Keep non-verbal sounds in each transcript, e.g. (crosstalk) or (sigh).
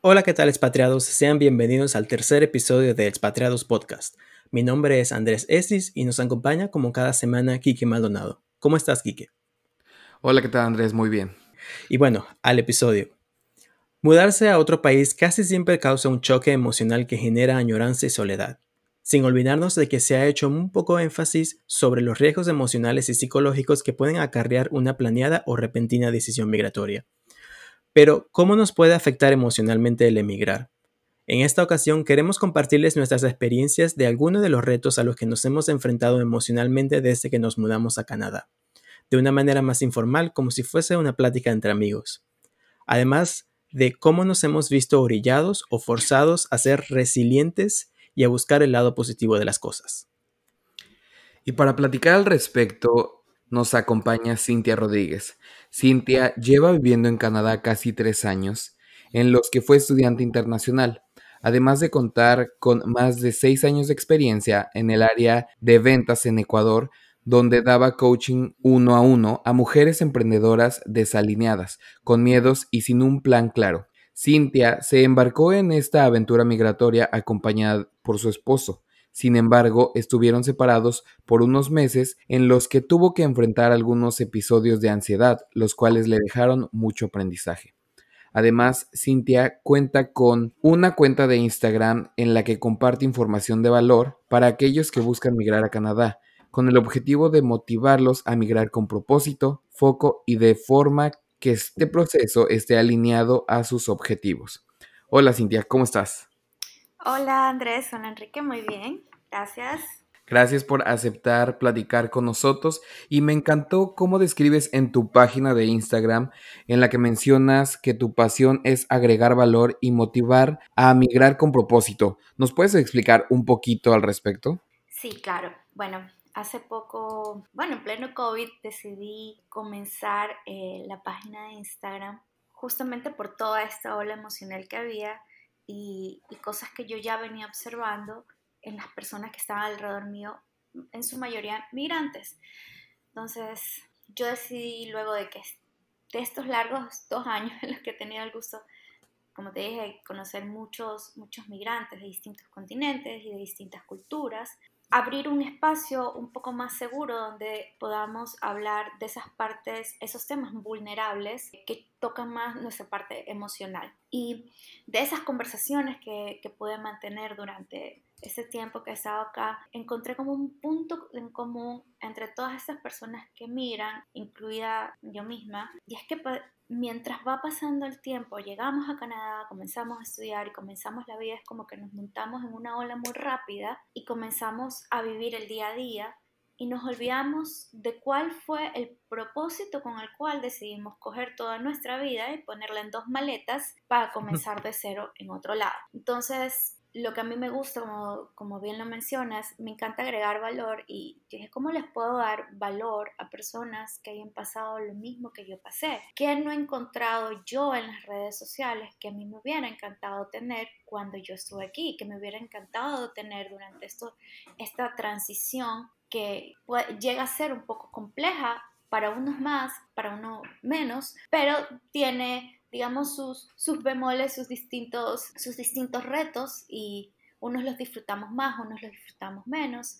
Hola, ¿qué tal expatriados? Sean bienvenidos al tercer episodio de Expatriados Podcast. Mi nombre es Andrés Esis y nos acompaña como cada semana Quique Maldonado. ¿Cómo estás, Quique? Hola, ¿qué tal, Andrés? Muy bien. Y bueno, al episodio. Mudarse a otro país casi siempre causa un choque emocional que genera añoranza y soledad, sin olvidarnos de que se ha hecho un poco énfasis sobre los riesgos emocionales y psicológicos que pueden acarrear una planeada o repentina decisión migratoria. Pero, ¿cómo nos puede afectar emocionalmente el emigrar? En esta ocasión queremos compartirles nuestras experiencias de algunos de los retos a los que nos hemos enfrentado emocionalmente desde que nos mudamos a Canadá, de una manera más informal como si fuese una plática entre amigos. Además de cómo nos hemos visto orillados o forzados a ser resilientes y a buscar el lado positivo de las cosas. Y para platicar al respecto, nos acompaña Cintia Rodríguez. Cintia lleva viviendo en Canadá casi tres años, en los que fue estudiante internacional, además de contar con más de seis años de experiencia en el área de ventas en Ecuador, donde daba coaching uno a uno a mujeres emprendedoras desalineadas, con miedos y sin un plan claro. Cintia se embarcó en esta aventura migratoria acompañada por su esposo, sin embargo, estuvieron separados por unos meses en los que tuvo que enfrentar algunos episodios de ansiedad, los cuales le dejaron mucho aprendizaje. Además, Cintia cuenta con una cuenta de Instagram en la que comparte información de valor para aquellos que buscan migrar a Canadá, con el objetivo de motivarlos a migrar con propósito, foco y de forma que este proceso esté alineado a sus objetivos. Hola Cintia, ¿cómo estás? Hola Andrés, hola Enrique, muy bien. Gracias. Gracias por aceptar platicar con nosotros y me encantó cómo describes en tu página de Instagram en la que mencionas que tu pasión es agregar valor y motivar a migrar con propósito. ¿Nos puedes explicar un poquito al respecto? Sí, claro. Bueno, hace poco, bueno, en pleno COVID decidí comenzar eh, la página de Instagram justamente por toda esta ola emocional que había y cosas que yo ya venía observando en las personas que estaban alrededor mío, en su mayoría migrantes. Entonces, yo decidí luego de que de estos largos dos años (laughs) en los que he tenido el gusto, como te dije, conocer muchos, muchos migrantes de distintos continentes y de distintas culturas, abrir un espacio un poco más seguro donde podamos hablar de esas partes, esos temas vulnerables que tocan más nuestra parte emocional. Y de esas conversaciones que, que pude mantener durante ese tiempo que he estado acá, encontré como un punto en común entre todas esas personas que miran, incluida yo misma, y es que mientras va pasando el tiempo, llegamos a Canadá, comenzamos a estudiar y comenzamos la vida, es como que nos montamos en una ola muy rápida y comenzamos a vivir el día a día y nos olvidamos de cuál fue el propósito con el cual decidimos coger toda nuestra vida y ponerla en dos maletas para (laughs) comenzar de cero en otro lado. Entonces, lo que a mí me gusta, como, bien lo mencionas, me encanta agregar valor y dije, ¿cómo les puedo dar valor a personas que hayan pasado lo mismo que yo pasé? ¿Qué no he encontrado yo en las redes sociales que a mí me hubiera encantado tener cuando yo estuve aquí, que me hubiera encantado tener durante esto, esta transición que llega a ser un poco compleja para unos más, para unos menos, pero tiene digamos, sus, sus bemoles, sus distintos, sus distintos retos y unos los disfrutamos más, unos los disfrutamos menos.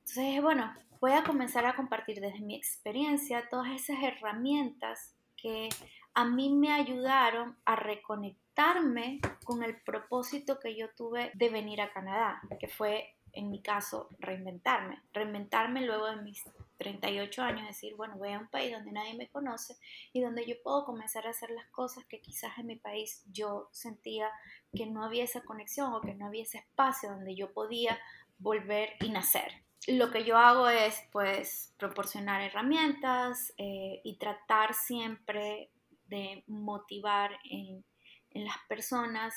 Entonces, bueno, voy a comenzar a compartir desde mi experiencia todas esas herramientas que a mí me ayudaron a reconectarme con el propósito que yo tuve de venir a Canadá, que fue en mi caso reinventarme, reinventarme luego de mis 38 años, decir, bueno, voy a un país donde nadie me conoce y donde yo puedo comenzar a hacer las cosas que quizás en mi país yo sentía que no había esa conexión o que no había ese espacio donde yo podía volver y nacer. lo que yo hago es pues proporcionar herramientas eh, y tratar siempre de motivar en, en las personas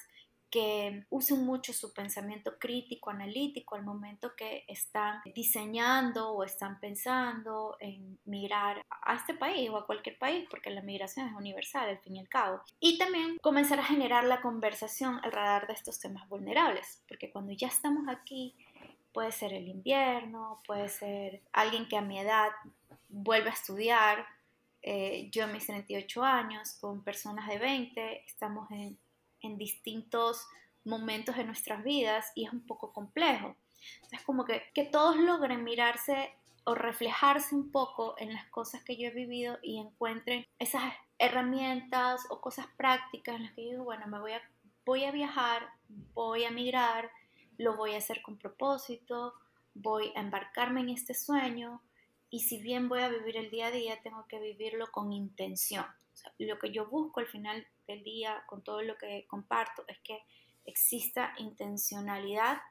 que usen mucho su pensamiento crítico, analítico al momento que están diseñando o están pensando en migrar a este país o a cualquier país, porque la migración es universal al fin y al cabo. Y también comenzar a generar la conversación alrededor de estos temas vulnerables, porque cuando ya estamos aquí, puede ser el invierno, puede ser alguien que a mi edad vuelve a estudiar, eh, yo a mis 38 años, con personas de 20, estamos en en distintos momentos de nuestras vidas y es un poco complejo. Es como que, que todos logren mirarse o reflejarse un poco en las cosas que yo he vivido y encuentren esas herramientas o cosas prácticas en las que yo digo, bueno, me voy a, voy a viajar, voy a migrar, lo voy a hacer con propósito, voy a embarcarme en este sueño y si bien voy a vivir el día a día, tengo que vivirlo con intención. lo que yo busco al final el día, con todo lo que comparto, es que exista intencionalidad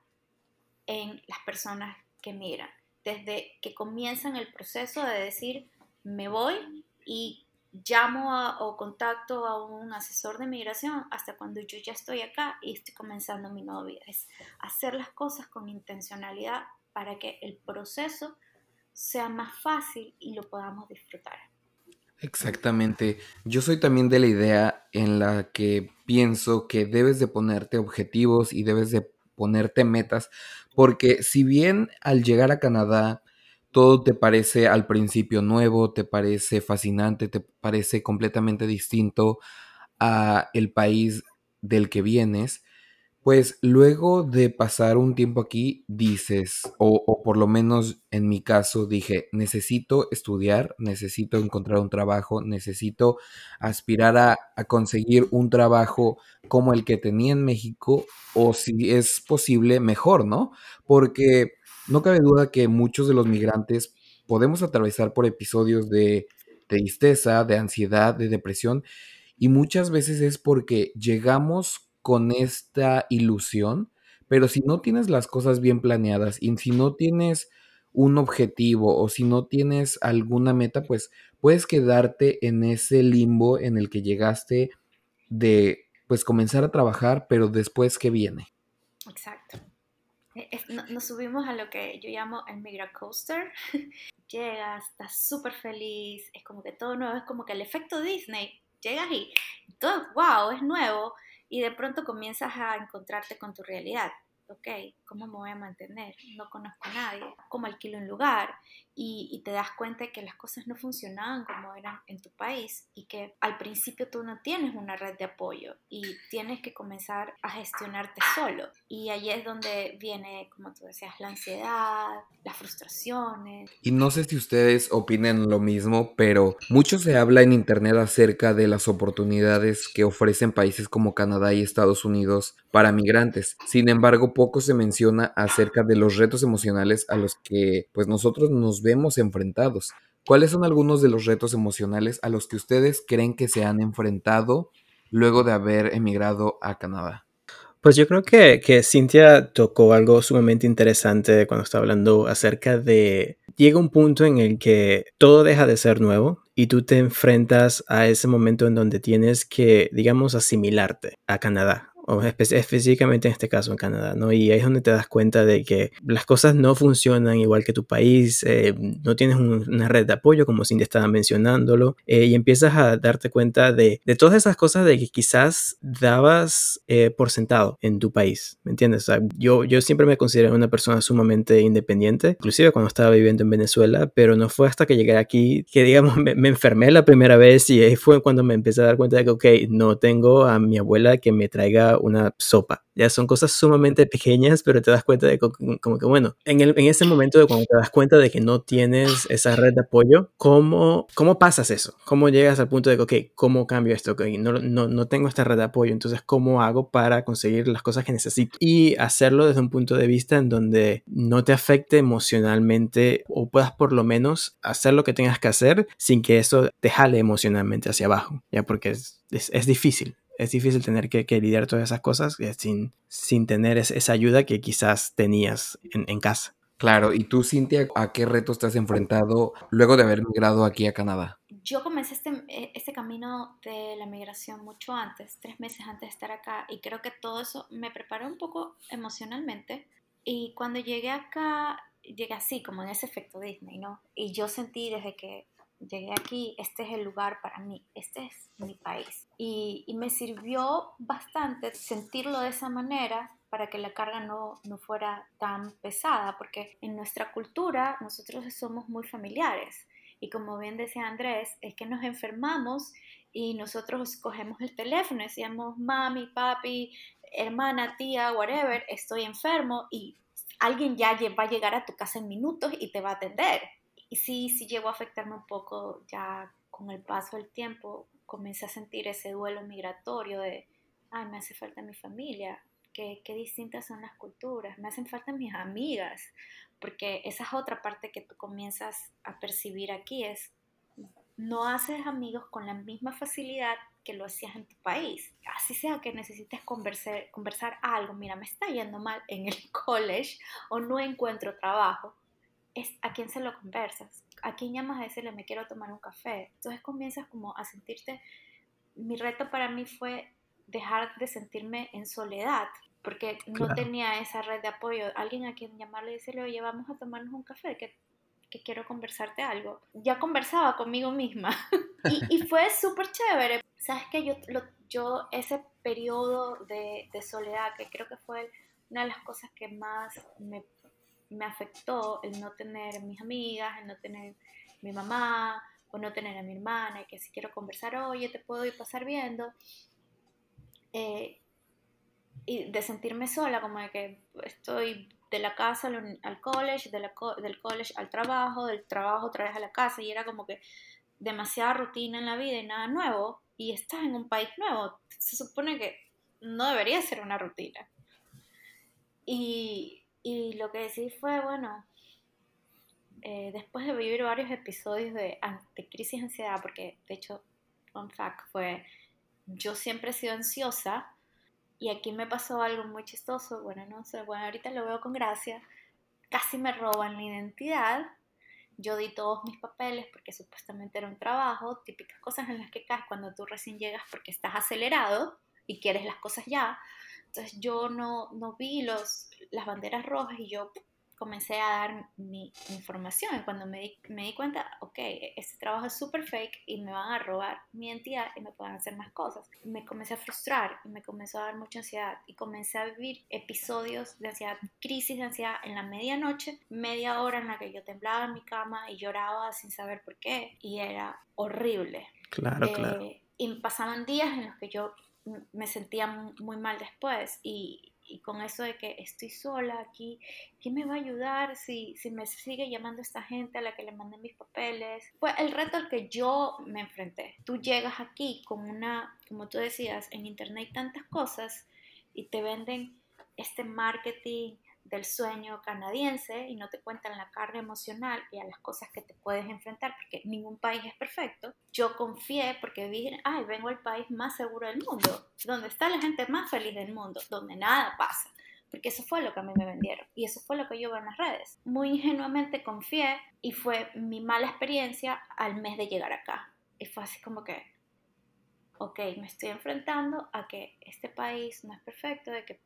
en las personas que miran. Desde que comienzan el proceso de decir, me voy y llamo o contacto a un asesor de migración hasta cuando yo ya estoy acá y estoy comenzando mi nueva vida. Es hacer las cosas con intencionalidad para que el proceso sea más fácil y lo podamos disfrutar. Exactamente. Yo soy también de la idea en la que pienso que debes de ponerte objetivos y debes de ponerte metas, porque si bien al llegar a Canadá todo te parece al principio nuevo, te parece fascinante, te parece completamente distinto a el país del que vienes, pues luego de pasar un tiempo aquí, dices, o, por lo menos en mi caso dije, necesito estudiar, necesito encontrar un trabajo, necesito aspirar a, a, conseguir un trabajo como el que tenía en México, o si es posible, mejor, ¿no? Porque no cabe duda que muchos de los migrantes podemos atravesar por episodios de tristeza, de ansiedad, de depresión, y muchas veces es porque llegamos con esta ilusión, pero si no tienes las cosas bien planeadas y si no tienes un objetivo o si no tienes alguna meta, pues puedes quedarte en ese limbo en el que llegaste de pues comenzar a trabajar, pero después ¿qué viene? Exacto. E, nos subimos a lo que yo llamo el Migra Coaster. (laughs) Llegas, estás súper feliz, es como que todo nuevo, es como que el efecto Disney. Llegas y todo, wow, es nuevo, y de pronto comienzas a encontrarte con tu realidad. Ok, ¿cómo me voy a mantener? No conozco a nadie. ¿Cómo alquilo un lugar? Y, te das cuenta de que las cosas no funcionaban como eran en tu país y que al principio tú no tienes una red de apoyo y tienes que comenzar a gestionarte solo. Y ahí es donde viene, como tú decías, la ansiedad, las frustraciones. Y no sé si ustedes opinen lo mismo, pero mucho se habla en Internet acerca de las oportunidades que ofrecen países como Canadá y Estados Unidos para migrantes. Sin embargo, poco se menciona acerca de los retos emocionales a los que pues nosotros nos vemos enfrentados. ¿Cuáles son algunos de los retos emocionales a los que ustedes creen que se han enfrentado luego de haber emigrado a Canadá? Pues yo creo que, que Cintia tocó algo sumamente interesante cuando estaba hablando acerca de... Llega un punto en el que todo deja de ser nuevo y tú te enfrentas a ese momento en donde tienes que, digamos, asimilarte a Canadá o específicamente en este caso en Canadá, ¿no? Y ahí es donde te das cuenta de que las cosas no funcionan igual que tu país, eh, no tienes una red de apoyo como Cindy estaba mencionándolo, eh, y empiezas a darte cuenta de, de, todas esas cosas de que quizás dabas eh, por sentado en tu país, ¿me entiendes? O sea, yo, yo siempre me consideré una persona sumamente independiente, inclusive cuando estaba viviendo en Venezuela, pero no fue hasta que llegué aquí que, (laughs) digamos, me, me enfermé la primera vez y ahí fue cuando me empecé a dar cuenta de que, ok, no tengo a mi abuela que me traiga una sopa. Ya son cosas sumamente pequeñas, pero te das cuenta de como que, bueno, en, el, en ese momento de cuando te das cuenta de que no tienes esa red de apoyo, ¿cómo, cómo pasas eso? ¿Cómo llegas al punto de que, ok, ¿cómo cambio esto? Okay, no, no, no tengo esta red de apoyo, entonces, ¿cómo hago para conseguir las cosas que necesito? Y hacerlo desde un punto de vista en donde no te afecte emocionalmente o puedas por lo menos hacer lo que tengas que hacer sin que eso te jale emocionalmente hacia abajo, ya porque es, es, es difícil es difícil tener que, lidiar todas esas cosas eh, sin, sin tener esa ayuda que quizás tenías en, casa. Claro, ¿y tú, Cintia, a qué retos te has enfrentado luego de haber migrado aquí a Canadá? Yo comencé este, eh, este camino de la migración mucho antes, tres meses antes de estar acá, y creo que todo eso me preparó un poco emocionalmente. Y cuando llegué acá, llegué así, como en ese efecto Disney, ¿no? Y yo sentí desde que llegué aquí, este es el lugar para mí, este es mi país. Y, me sirvió bastante sentirlo de esa manera para que la carga no, no fuera tan pesada, porque en nuestra cultura nosotros somos muy familiares. Y como bien decía Andrés, es que nos enfermamos y nosotros cogemos el teléfono decíamos, mami, papi, hermana, tía, whatever, estoy enfermo y alguien ya va a llegar a tu casa en minutos y te va a atender. Y sí, sí llegó a afectarme un poco ya con el paso del tiempo, comencé a sentir ese duelo migratorio de, ay, me hace falta mi familia, qué, qué distintas son las culturas, me hacen falta mis amigas, porque esa es otra parte que tú comienzas a percibir aquí, es no haces amigos con la misma facilidad que lo hacías en tu país. Así sea que necesites conversar, conversar algo, mira, me está yendo mal en el (laughs) college o no encuentro trabajo, es a quién se lo conversas, a quién llamas a decirle me quiero tomar un café. Entonces comienzas como a sentirte, mi reto para mí fue dejar de sentirme en soledad, porque no tenía esa red de apoyo, alguien a quien llamarle y decirle, oye, vamos a tomarnos un café, que, que quiero conversarte algo. Ya conversaba conmigo misma (laughs) y, y, fue súper chévere. Sabes que yo, yo ese periodo de, de soledad, que creo que fue una de las cosas que más me me afectó el no tener mis amigas, el no tener mi mamá o no tener a mi hermana y que si quiero conversar, oye, te puedo ir pasar viendo. Eh, y de sentirme sola, como de que estoy de la casa al, college, de del college al trabajo, del trabajo otra vez a la casa, y era como que demasiada rutina en la vida y nada nuevo, y estás en un país nuevo, se supone que no debería ser una rutina. Y, y lo que decidí fue, bueno, eh, después de vivir varios episodios de, de crisis de ansiedad, porque de hecho, fun fact, fue, yo siempre he sido ansiosa y aquí me pasó algo muy chistoso, bueno, no sé, bueno, ahorita lo veo con gracia, casi me roban la identidad, yo di todos mis papeles porque supuestamente era un trabajo, típicas cosas en las que caes cuando tú recién llegas porque estás acelerado y quieres las cosas ya, entonces yo no, no vi los, las banderas rojas y yo comencé a dar mi información. Y cuando me di, me di cuenta, ok, este trabajo es súper fake y me van a robar mi identidad y me pueden hacer más cosas. Me comencé a frustrar y me comenzó a dar mucha ansiedad y comencé a vivir episodios de ansiedad, crisis de ansiedad en la medianoche, media hora en la que yo temblaba en mi cama y lloraba sin saber por qué y era horrible. Claro, claro. Eh, y pasaban días en los que yo me sentía muy mal después y, con eso de que estoy sola aquí, ¿quién me va a ayudar si, si me sigue llamando esta gente a la que le mandé mis papeles? Fue el reto al que yo me enfrenté. Tú llegas aquí con una, como tú decías, en internet tantas cosas y te venden este marketing del sueño canadiense y no te cuentan la carga emocional y a las cosas que te puedes enfrentar, porque ningún país es perfecto. Yo confié porque dije, ay, vengo al país más seguro del mundo, donde está la gente más feliz del mundo, donde nada pasa. Porque eso fue lo que a mí me vendieron y eso fue lo que yo veo en las redes. Muy ingenuamente confié y fue mi mala experiencia al mes de llegar acá. Y fue así como que, ok, me estoy enfrentando a que este país no es perfecto, de que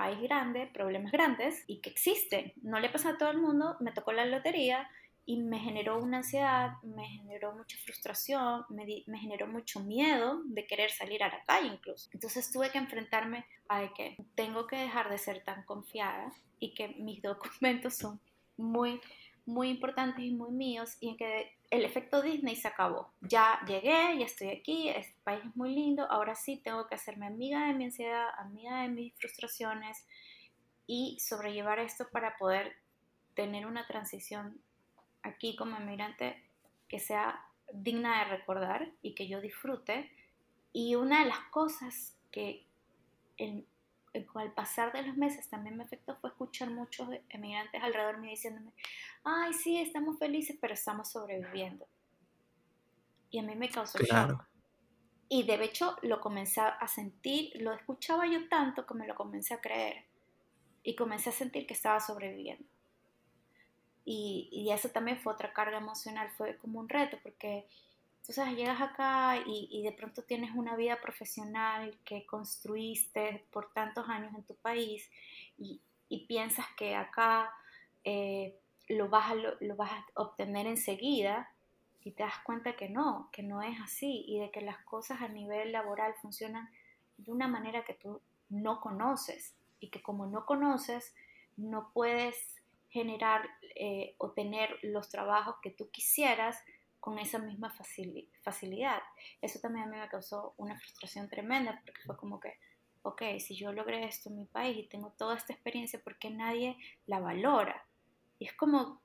país grande, problemas grandes y que existen. No le pasa a todo el mundo, me tocó la lotería y me generó una ansiedad, me generó mucha frustración, me, me, generó mucho miedo de querer salir a la calle incluso. Entonces tuve que enfrentarme a que tengo que dejar de ser tan confiada y que mis documentos son muy, muy importantes y muy míos y en que el efecto Disney se acabó. Ya llegué, ya estoy aquí, este país es muy lindo, ahora sí tengo que hacerme amiga de mi ansiedad, amiga de mis frustraciones y sobrellevar esto para poder tener una transición aquí como inmigrante que sea digna de recordar y que yo disfrute. Y una de las cosas que con el pasar de los meses también me afectó fue escuchar muchos emigrantes alrededor mío diciéndome, ay, sí, estamos felices, pero estamos sobreviviendo. Y a mí me causó shock. Y de hecho lo comencé a sentir, lo escuchaba yo tanto que me lo comencé a creer. Y comencé a sentir que estaba sobreviviendo. Y, y eso también fue otra carga emocional, fue como un reto, porque tú sabes, llegas acá y, de pronto tienes una vida profesional que construiste por tantos años en tu país y, piensas que acá eh, lo, vas a, lo, lo, vas a obtener enseguida y te das cuenta que no, que no es así y de que las cosas a nivel laboral funcionan de una manera que tú no conoces y que como no conoces no puedes generar eh, o tener los trabajos que tú quisieras con esa misma facilidad. Eso también a mí me causó una frustración tremenda porque fue como que, ok, si yo logré esto en mi país y tengo toda esta experiencia, ¿por qué nadie la valora? Y es como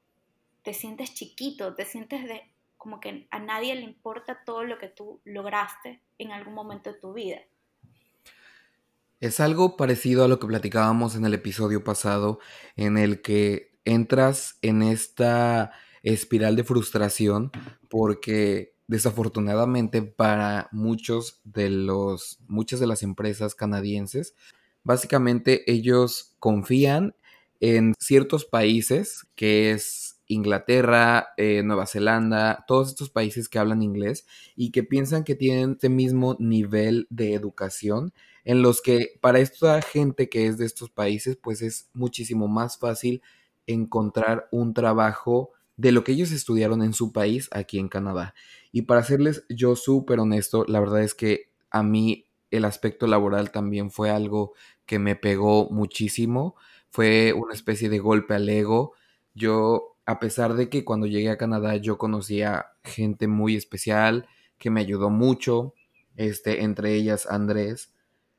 te sientes chiquito, te sientes de, como que a nadie le importa todo lo que tú lograste en algún momento de tu vida. Es algo parecido a lo que platicábamos en el episodio pasado, en el que entras en esta espiral de frustración porque desafortunadamente para muchos de los muchas de las empresas canadienses básicamente ellos confían en ciertos países que es Inglaterra, eh, Nueva Zelanda, todos estos países que hablan inglés y que piensan que tienen este mismo nivel de educación en los que para esta gente que es de estos países pues es muchísimo más fácil encontrar un trabajo de lo que ellos estudiaron en su país aquí en Canadá. Y para serles yo súper honesto, la verdad es que a mí el aspecto laboral también fue algo que me pegó muchísimo, fue una especie de golpe al ego. Yo, a pesar de que cuando llegué a Canadá yo conocía gente muy especial que me ayudó mucho, este, entre ellas Andrés,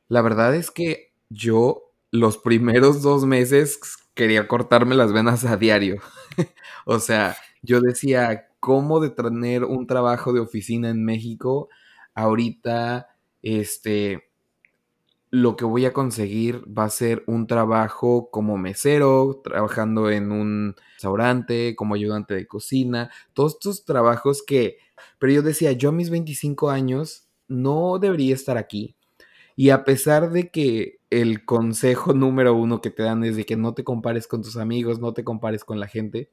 la verdad es que yo los primeros dos meses quería cortarme las venas a diario. (laughs) o sea, yo decía, ¿cómo de tener un trabajo de oficina en México ahorita, este, lo que voy a conseguir va a ser un trabajo como mesero, trabajando en un restaurante, como ayudante de cocina, todos estos trabajos que, pero yo decía, yo a mis 25 años no debería estar aquí. Y a pesar de que el consejo número uno que te dan es de que no te compares con tus amigos, no te compares con la gente,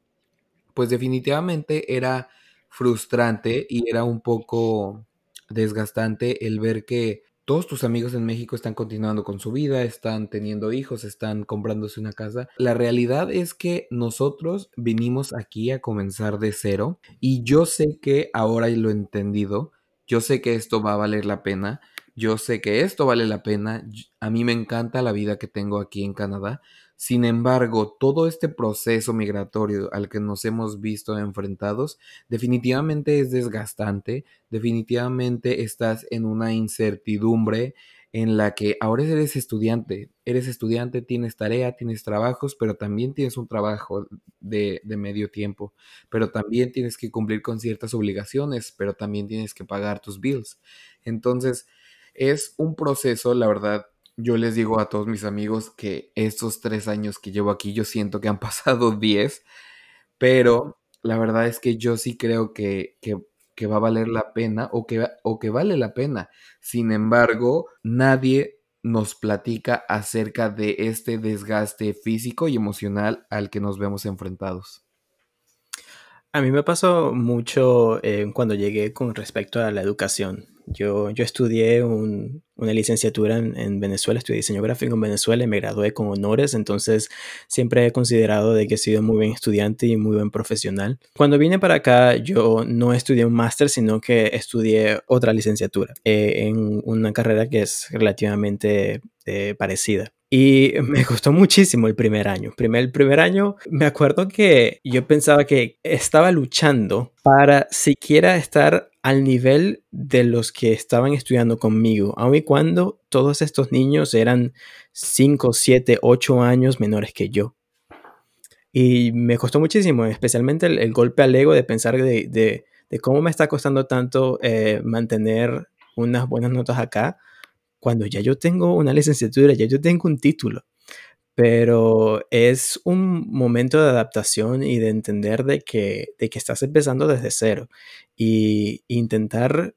pues definitivamente era frustrante y era un poco desgastante el ver que todos tus amigos en México están continuando con su vida, están teniendo hijos, están comprándose una casa. La realidad es que nosotros vinimos aquí a comenzar de cero y yo sé que ahora lo he entendido, yo sé que esto va a valer la pena yo sé que esto vale la pena, a mí me encanta la vida que tengo aquí en Canadá, sin embargo, todo este proceso migratorio al que nos hemos visto enfrentados definitivamente es desgastante, definitivamente estás en una incertidumbre en la que ahora eres estudiante, eres estudiante, tienes tarea, tienes trabajos, pero también tienes un trabajo de, de, medio tiempo, pero también tienes que cumplir con ciertas obligaciones, pero también tienes que pagar tus bills. Entonces, es un proceso, la verdad, yo les digo a todos mis amigos que estos tres años que llevo aquí, yo siento que han (laughs) pasado diez, pero la verdad es que yo sí creo que, que, que va a valer la pena o que, o que vale la pena. Sin embargo, nadie nos platica acerca de este desgaste físico y emocional al que nos vemos enfrentados. A mí me pasó mucho eh, cuando llegué con respecto a la educación. Yo, yo estudié una licenciatura en, Venezuela, estudié diseño gráfico en Venezuela y me gradué con honores, entonces siempre he considerado de que he sido muy buen estudiante y muy buen profesional. Cuando vine para acá yo no estudié un máster, sino que estudié otra licenciatura eh, en una carrera que es relativamente eh, parecida. Y me costó muchísimo el primer año. Primer, el primer año me acuerdo que yo pensaba que estaba luchando para siquiera estar al nivel de los que estaban estudiando conmigo, aun y cuando todos estos niños eran 5, 7, 8 años menores que yo. Y me costó muchísimo, especialmente el, golpe al ego de pensar de, de, cómo me está costando tanto eh, mantener unas buenas notas acá cuando ya yo tengo una licenciatura, ya yo tengo un título. Pero es un momento de adaptación y de entender de que, de que estás empezando desde cero. Y intentar,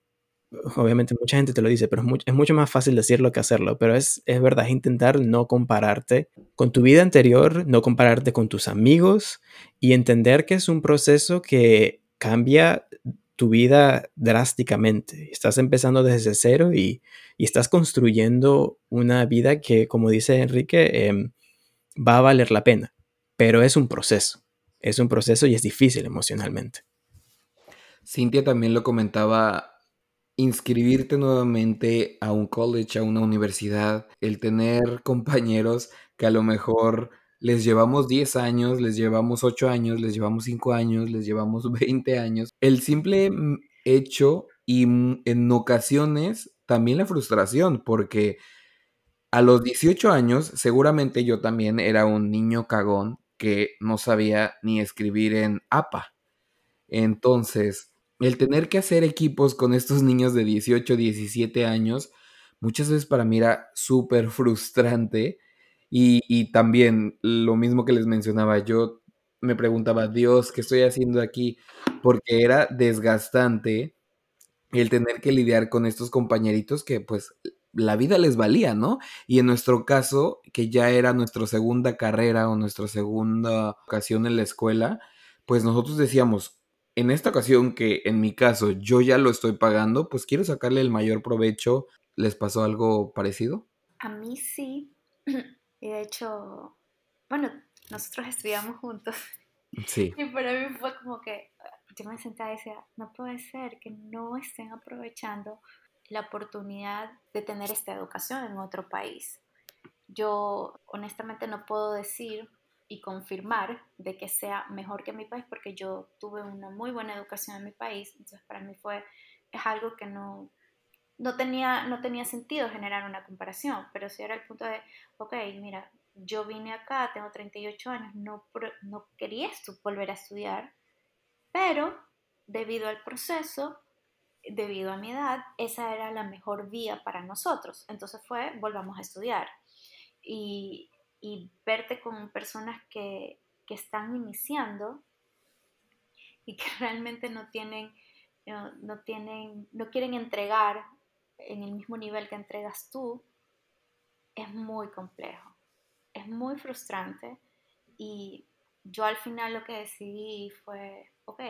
obviamente mucha gente te lo dice, pero es, mucho más fácil decirlo que hacerlo. Pero es, es verdad, es intentar no compararte con tu vida anterior, no compararte con tus amigos y entender que es un proceso que cambia tu vida drásticamente. Estás empezando desde cero y, estás construyendo una vida que, como dice Enrique, em, va a valer la pena, pero es un proceso. Es un proceso y es difícil emocionalmente. Cintia también lo comentaba, inscribirte nuevamente a un college, a una universidad, el tener (laughs) compañeros que a lo mejor les llevamos 10 años, les llevamos 8 años, les llevamos 5 años, les llevamos (laughs) 20 años. El simple hecho y en ocasiones también la frustración, porque a los 18 años seguramente yo también era un niño cagón que no sabía ni escribir en APA. Entonces, el tener que hacer equipos con estos niños de 18, 17 años, muchas veces para mí era súper frustrante. Y, también lo mismo que les mencionaba, yo me preguntaba, Dios, ¿qué estoy haciendo aquí? Porque era desgastante el tener que lidiar con estos compañeritos que pues la vida les valía, ¿no? Y en nuestro caso, que ya era nuestra segunda carrera o nuestra segunda ocasión en la escuela, pues nosotros decíamos, en esta ocasión que en mi caso yo ya lo estoy pagando, pues quiero sacarle el mayor provecho. ¿Les pasó algo parecido? A mí sí. Y de hecho, bueno, nosotros estudiamos juntos. Sí. (laughs) Y para mí fue como que yo me sentaba y decía, no puede ser que no estén aprovechando la oportunidad de tener esta educación en otro país. Yo honestamente no puedo decir y confirmar de que sea mejor que mi país porque yo tuve una muy buena educación en mi país, entonces para mí fue, es algo que no, no, tenía, no tenía sentido generar una comparación, pero si era el punto de, ok, mira, yo vine acá, tengo 38 años, no, no quería volver a estudiar, pero debido al proceso debido a mi edad, esa era la mejor vía para nosotros. Entonces fue, volvamos a estudiar. Y, verte con personas que, están iniciando y que (laughs) realmente no tienen, no, tienen, no quieren entregar en el mismo nivel que entregas tú, es muy complejo, es muy frustrante y yo al final lo que decidí fue, ok,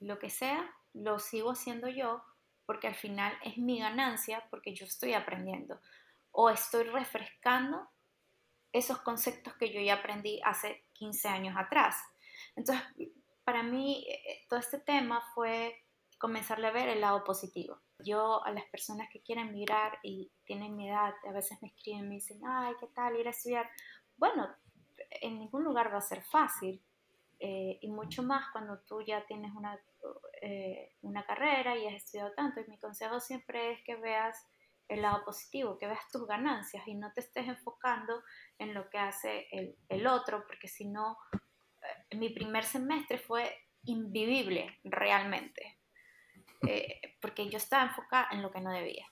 lo que sea, lo sigo haciendo yo porque al final es mi ganancia porque yo estoy aprendiendo o estoy refrescando esos conceptos que yo ya aprendí hace 15 años atrás. Entonces, para mí, eh, todo este tema fue comenzarle a ver el lado positivo. Yo a las personas que quieren mirar y tienen mi edad, a veces me escriben, me dicen, ay, ¿qué tal ir a estudiar? Bueno, en ningún lugar va a ser fácil. Eh, y mucho más cuando tú ya tienes una eh, una carrera y has estudiado tanto. Y mi consejo siempre es que veas el lado positivo, que veas tus ganancias y no te estés enfocando en lo que hace el, otro, porque si no, eh, mi primer semestre fue invivible realmente, eh, porque yo estaba enfocada en lo que no debía.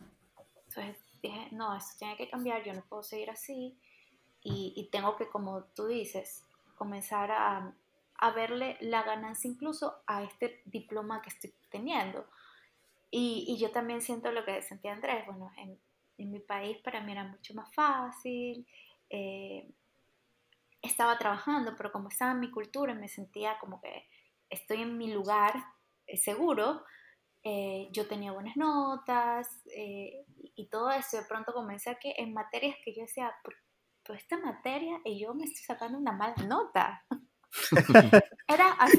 Entonces dije, no, esto tiene que cambiar, yo no puedo seguir así y tengo que, como tú dices, comenzar a, a verle la ganancia incluso a este diploma que estoy teniendo. Y, yo también siento lo que sentía Andrés, bueno, en, mi país para mí era mucho más fácil, eh, estaba trabajando, pero como estaba en mi cultura me sentía como que estoy en mi lugar eh, seguro, eh, yo tenía buenas notas y, todo eso, de pronto comencé a que en materias que yo decía, por esta materia y yo me estoy sacando una mala nota. (laughs) Era así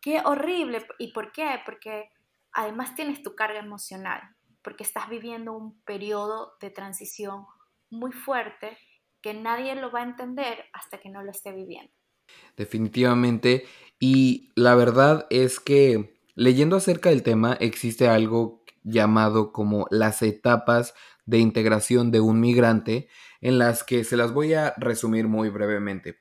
Qué horrible. ¿Y por qué? Porque además tienes tu carga emocional, porque estás viviendo un periodo de transición muy fuerte que nadie lo va a entender hasta que no lo esté viviendo. Definitivamente. Y la verdad es que leyendo acerca del tema existe algo llamado como las etapas de integración de un migrante, en las que se las voy a resumir muy brevemente.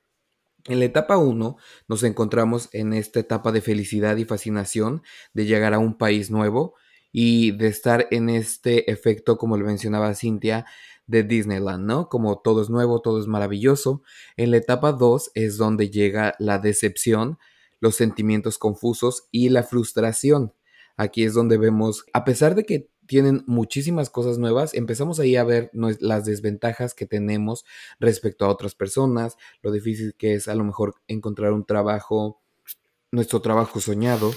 En la etapa 1 nos encontramos en esta etapa de felicidad y fascinación de llegar a un país nuevo y de estar en este efecto, como lo mencionaba Cintia, de Disneyland, ¿no? Como todo es nuevo, todo es maravilloso. En la etapa 2 es donde llega la decepción, los sentimientos confusos y la frustración. Aquí es donde vemos, a pesar de que tienen muchísimas cosas nuevas. Empezamos ahí a ver las desventajas que tenemos respecto a otras personas, lo difícil que es a lo mejor encontrar un trabajo, nuestro trabajo soñado.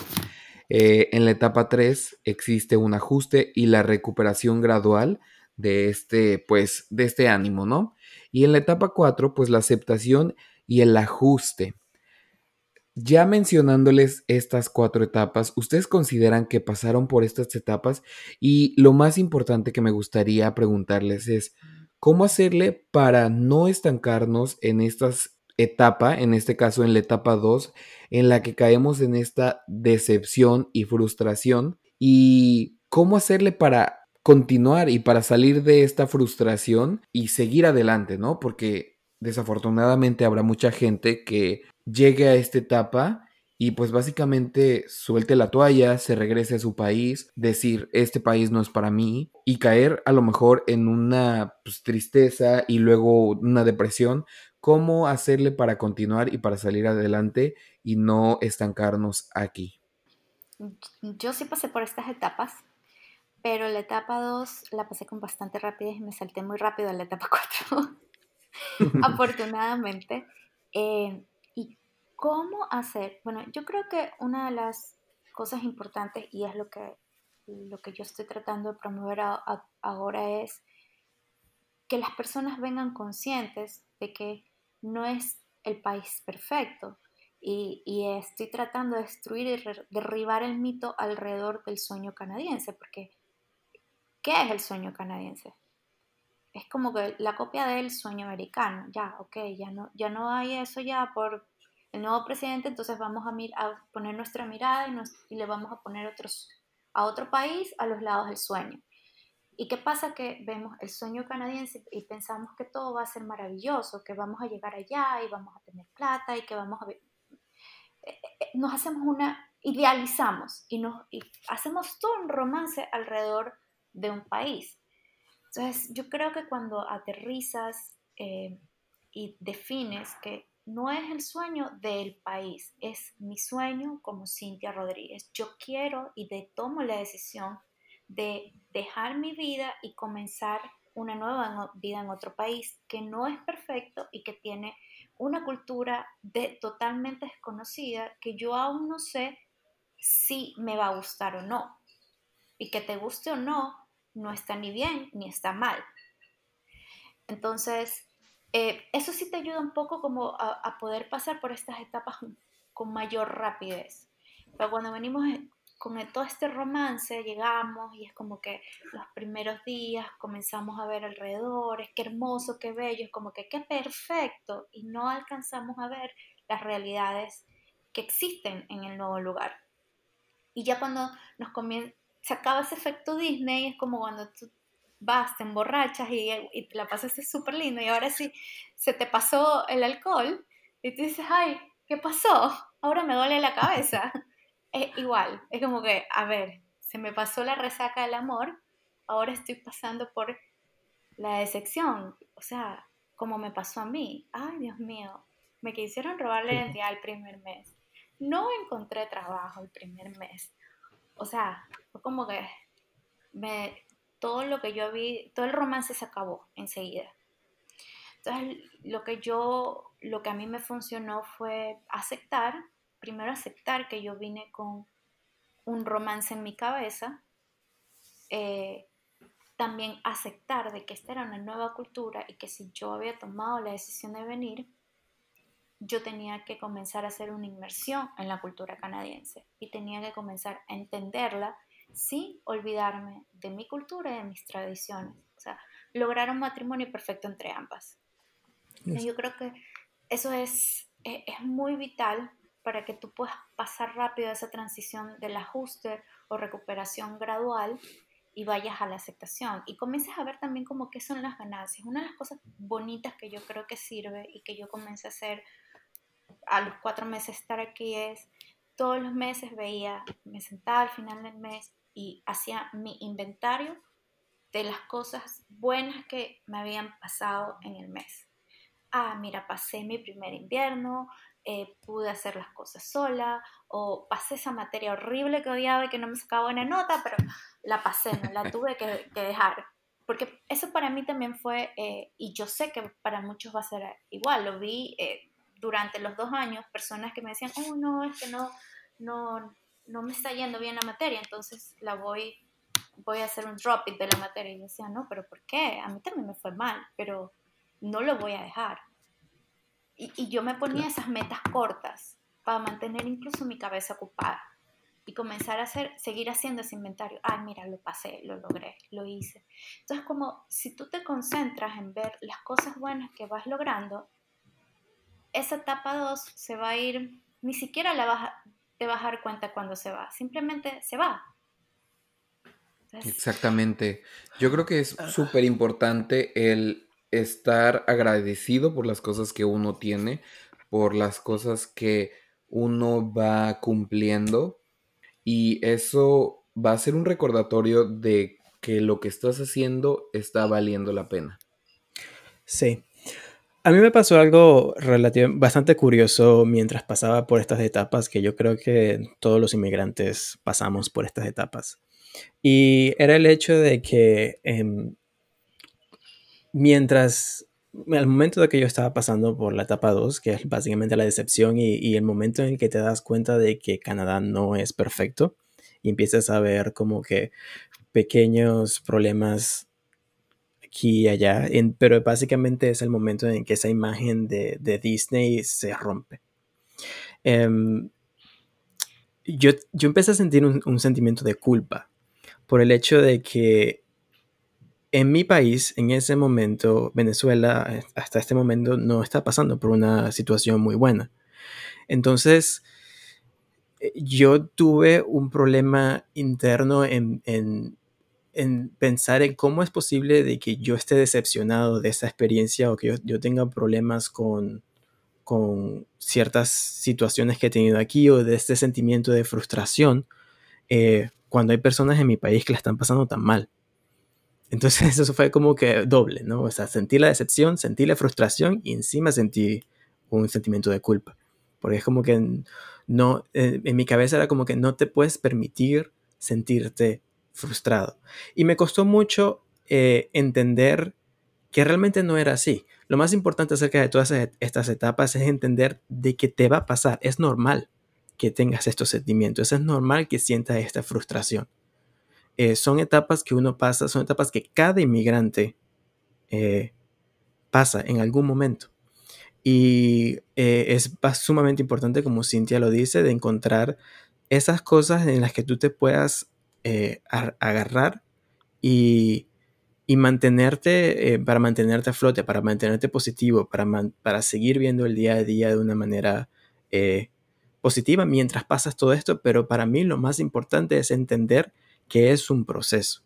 Eh, en la etapa 3 existe un ajuste y la recuperación gradual de este, pues, de este ánimo, ¿no? Y en la etapa 4, pues la aceptación y el ajuste. Ya mencionándoles estas cuatro etapas, ¿ustedes consideran que pasaron por estas etapas? Y lo más importante que me gustaría preguntarles es, ¿cómo hacerle para no estancarnos en esta etapa, en este caso en la etapa 2, en la que caemos en esta decepción y frustración? ¿Y cómo hacerle para continuar y para salir de esta frustración y seguir adelante, ¿no? Porque desafortunadamente habrá mucha gente que llegue a esta etapa y pues básicamente suelte la toalla, se regrese a su país, decir este país no es para mí y caer a lo mejor en una pues, tristeza y luego una depresión. ¿Cómo hacerle para continuar y para salir adelante y no estancarnos aquí? Yo sí pasé por estas etapas, pero la etapa 2 la pasé con bastante rapidez y me salté muy rápido a la etapa 4. (laughs) afortunadamente. Eh, ¿Y cómo hacer? Bueno, yo creo que una de las cosas importantes, y es lo que, lo que yo estoy tratando de promover ahora, es que las personas vengan conscientes de que no es el país perfecto. Y, y estoy tratando de destruir y derribar el mito alrededor del sueño canadiense, porque ¿qué es el sueño canadiense? Es como que la copia del sueño americano. Ya, ok, ya no, ya no hay eso ya por el nuevo presidente, entonces vamos a, a poner nuestra mirada y, le vamos a poner otros, a otro país a los lados del sueño. ¿Y qué pasa? Que vemos el sueño canadiense y pensamos que todo va a ser maravilloso, que vamos a llegar allá y vamos a tener plata y que vamos a... Eh, eh, nos hacemos una... idealizamos y, nos, y hacemos todo un romance alrededor de un país. Entonces, yo creo que cuando aterrizas eh, y defines que no es el sueño del país, es mi sueño como Cintia Rodríguez. Yo quiero y tomo la decisión de dejar mi vida y comenzar una nueva vida en otro país que no es perfecto y que tiene una cultura de, totalmente desconocida que yo aún no sé si me va a gustar o no. Y que te guste o no, no está ni bien ni está mal. Entonces, eh, eso sí te ayuda un poco como a, poder pasar por estas etapas con mayor rapidez. Pero cuando venimos con todo este romance, llegamos y es como que los primeros días comenzamos a ver alrededor, qué hermoso, qué bello, es como que qué perfecto, y no alcanzamos a ver las realidades que existen en el nuevo lugar. Y ya cuando nos comienza se acaba ese efecto Disney, es como cuando tú vas, te emborrachas y, y te la pasaste súper lindo y ahora sí se te pasó el alcohol y tú dices, ay, ¿qué pasó? Ahora me duele la cabeza. (laughs) Es igual, es como que, a ver, se me pasó la resaca del amor, ahora estoy pasando por la decepción, o sea, como me pasó a mí. Ay, Dios mío, me quisieron robar la identidad el primer mes. No encontré trabajo el primer mes. O sea, fue como que me, todo lo que yo vi, todo el romance se acabó enseguida. Entonces, lo que yo, lo que a mí me funcionó fue aceptar, primero aceptar que yo vine con un romance en mi cabeza, eh, también aceptar de que esta era una nueva cultura y que si yo había tomado la decisión de venir, yo tenía que comenzar a hacer una inmersión en la cultura canadiense y tenía que comenzar a entenderla sin olvidarme de mi cultura y de mis tradiciones. O sea, lograr un matrimonio perfecto entre ambas. Yo creo que eso es, e, es, muy vital para que tú puedas pasar rápido esa transición del ajuste o recuperación gradual y vayas a la aceptación y comiences a ver también como qué son las ganancias. Una de las cosas bonitas que yo creo que sirve y que yo comencé a hacer a los cuatro meses estar aquí es, todos los meses veía, me sentaba al final del mes y hacía mi inventario de las cosas buenas que me habían pasado en el mes. ah, mira, pasé mi primer invierno, eh, pude hacer las cosas sola, o pasé esa materia horrible que odiaba y que no me sacaba buena nota, pero la pasé, no la tuve que, dejar. Porque eso para mí también fue, eh, y yo sé que para muchos va a ser igual, lo vi eh, durante los dos años, personas que me decían, oh, no, es que no, no, no me está yendo bien la materia, entonces la voy, voy a hacer un drop it de la materia. Y decía, no, pero ¿por qué? A mí también me fue mal, pero no lo voy a dejar. Y, yo me ponía esas metas cortas para mantener incluso mi cabeza ocupada y comenzar a hacer, seguir haciendo ese inventario. Ay, mira, lo pasé, lo logré, lo hice. Entonces, como si tú te concentras en ver las cosas buenas que vas logrando, esa etapa 2 se va a ir, ni siquiera la vas te vas a dar cuenta cuando se va, simplemente se va. Exactamente. Yo creo que es súper importante el estar agradecido por las cosas que uno tiene, por las cosas que uno va cumpliendo y eso va a ser un recordatorio de que lo que estás haciendo está valiendo la pena. Sí. A mí me pasó algo bastante curioso mientras pasaba por estas etapas, que yo creo que todos los inmigrantes pasamos por estas etapas. Y era el hecho de que em, mientras, al momento de que yo estaba pasando por la etapa 2, que es básicamente la decepción y, el momento en el que te das cuenta de que Canadá no es perfecto y empiezas a ver como que pequeños problemas aquí y allá, pero básicamente es el momento en que esa imagen de, Disney se rompe. Em, yo, yo, empecé a sentir un, sentimiento de culpa por el hecho de que en mi país, en ese momento, Venezuela, hasta este momento, no está pasando por una situación muy buena. Entonces, eh, yo tuve un problema interno en, pensar en cómo es posible de que yo esté decepcionado de esa experiencia o que yo, tenga problemas con, ciertas situaciones que he tenido aquí o de este sentimiento de frustración eh, cuando hay personas en mi país que la están pasando tan mal. Entonces (laughs) eso fue como que doble, ¿no? O sea, sentí la decepción, sentí la frustración y encima sentí un sentimiento de culpa. Porque es como que no, en mi cabeza era como que no te puedes permitir sentirte frustrado. Y me costó mucho eh, entender que realmente no era así. Lo más importante acerca de todas estas etapas es entender de que te va a pasar. Es normal que tengas estos sentimientos. Es normal que sientas esta frustración. Eh, son etapas que uno pasa, son etapas que cada inmigrante eh, pasa en algún momento. Y es sumamente importante, como Cintia lo dice, de encontrar esas cosas en las que tú te puedas agarrar y, mantenerte, para mantenerte a flote, para mantenerte positivo, para, para seguir viendo el día a día de una manera positiva mientras pasas todo esto. Pero para mí lo más importante es entender que es un proceso.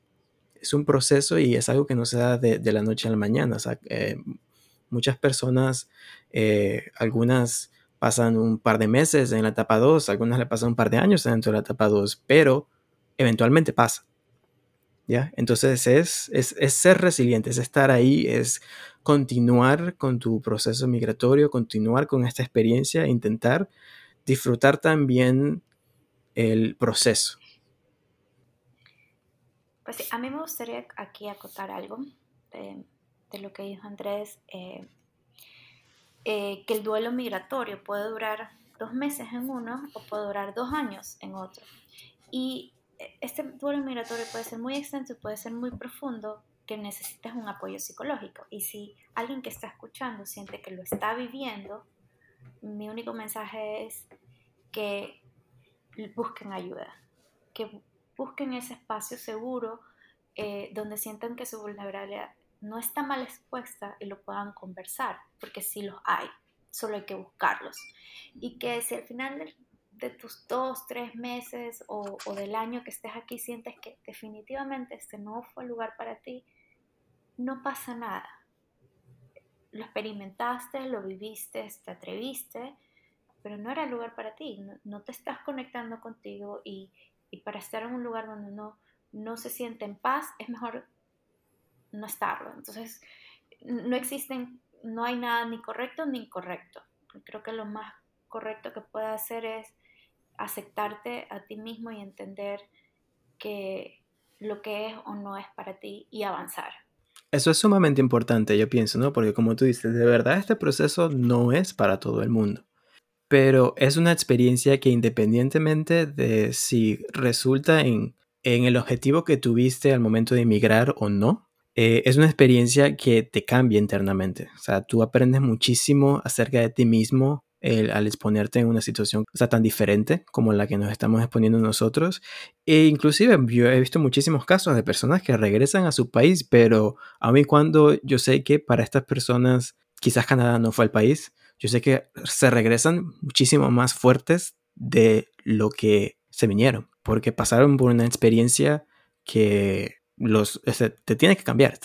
Es un proceso y es algo que no se da de, la noche a la mañana. Eh, muchas personas, eh, algunas pasan un par de meses en la etapa 2, algunas le pasan un par de años dentro de la etapa 2, pero eventualmente pasa. ¿Ya? Entonces es, es, es, ser resiliente, es estar ahí, es continuar con tu proceso migratorio, continuar con esta experiencia, intentar disfrutar también el proceso. Pues a mí me gustaría aquí acotar algo de, lo que dijo Andrés, eh, eh, que el duelo migratorio puede durar dos meses en uno o puede durar dos años en otro. Y este duelo migratorio puede ser muy extenso y puede ser muy profundo, que necesitas un apoyo psicológico. Y si alguien que está escuchando siente que lo está viviendo, mi único mensaje es que busquen ayuda, que busquen ese espacio seguro eh, donde sientan que su vulnerabilidad no está mal expuesta y lo puedan conversar, porque sí los hay, solo hay que buscarlos. Y que si al final de, tus dos, tres meses o, o, del año que estés aquí sientes que definitivamente este no fue el lugar para ti, no pasa nada. Lo experimentaste, lo viviste, te atreviste, pero no era el lugar para ti, no, no te estás conectando contigo y, y para estar en un lugar donde uno no se siente en paz, es mejor no estarlo. Entonces, no existen no hay nada ni correcto ni incorrecto. Creo que lo más correcto que puedes hacer es aceptarte a ti mismo y entender que lo que es o no es para ti y avanzar. Eso es sumamente importante, yo pienso, ¿no? Porque como tú dices, de verdad este proceso no es para todo el mundo. Pero es una experiencia que independientemente de si resulta en, en el objetivo que tuviste al momento de emigrar o no, eh, es una experiencia que te cambia internamente. O sea, tú aprendes muchísimo acerca de ti mismo al exponerte en una situación tan diferente como la que nos estamos exponiendo nosotros. E inclusive yo he visto muchísimos casos de personas que regresan a su país, pero a mí cuando yo sé que para estas personas quizás Canadá no fue el país, yo sé que se regresan muchísimo más fuertes de lo que se vinieron, porque pasaron por una experiencia que los, te tiene que cambiar.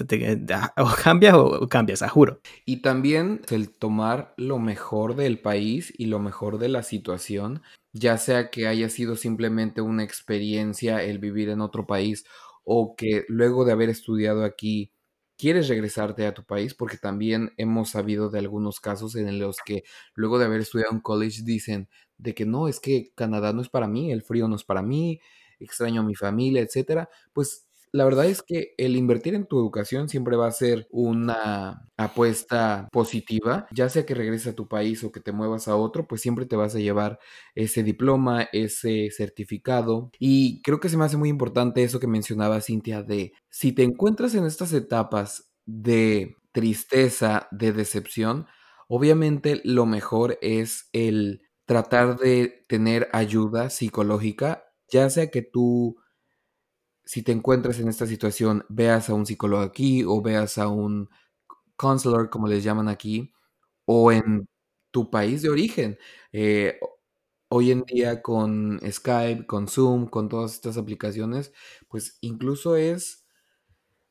o (laughs) cambias o cambias, a juro. Y también el tomar lo mejor del país y lo mejor de la situación, ya sea que haya sido simplemente una experiencia el vivir en otro país o que luego de haber estudiado aquí quieres regresarte a tu país, porque también hemos sabido de algunos casos en los que luego de haber estudiado en college dicen de que no, es que Canadá no es para mí, el frío no es para mí, extraño a mi familia, etcétera, pues la verdad es que el invertir en tu educación siempre va a ser una apuesta positiva, ya sea que regreses a tu país o que te muevas a otro, pues siempre te vas a llevar ese diploma, ese certificado. Y creo que se me hace muy importante eso que mencionaba Cintia de si te encuentras en estas etapas de tristeza, de decepción, obviamente lo mejor es el tratar de tener ayuda psicológica, ya sea que tú si te encuentras en esta situación, veas a un psicólogo aquí o veas a un counselor, como les llaman aquí, o en tu país de origen. Eh, hoy en día con Skype, con Zoom, con todas estas aplicaciones, pues incluso es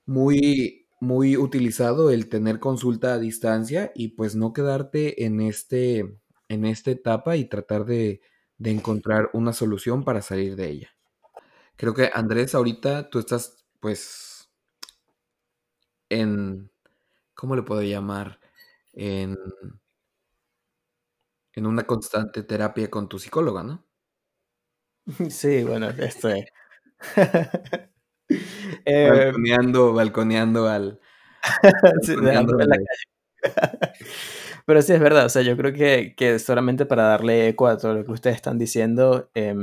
muy, muy utilizado el tener consulta a distancia y pues no quedarte en, este, en esta etapa y tratar de, de encontrar una solución para salir de ella. Creo que Andrés, ahorita tú estás, pues, en, ¿cómo le puedo llamar? En, en una constante terapia con tu psicóloga, ¿no? (laughs) Sí, bueno, este... (laughs) eh, balconeando, balconeando al... (laughs) Balconeando la calle. Pero sí, es verdad, o sea, yo creo que, que solamente para darle eco a todo lo que ustedes están diciendo, eh,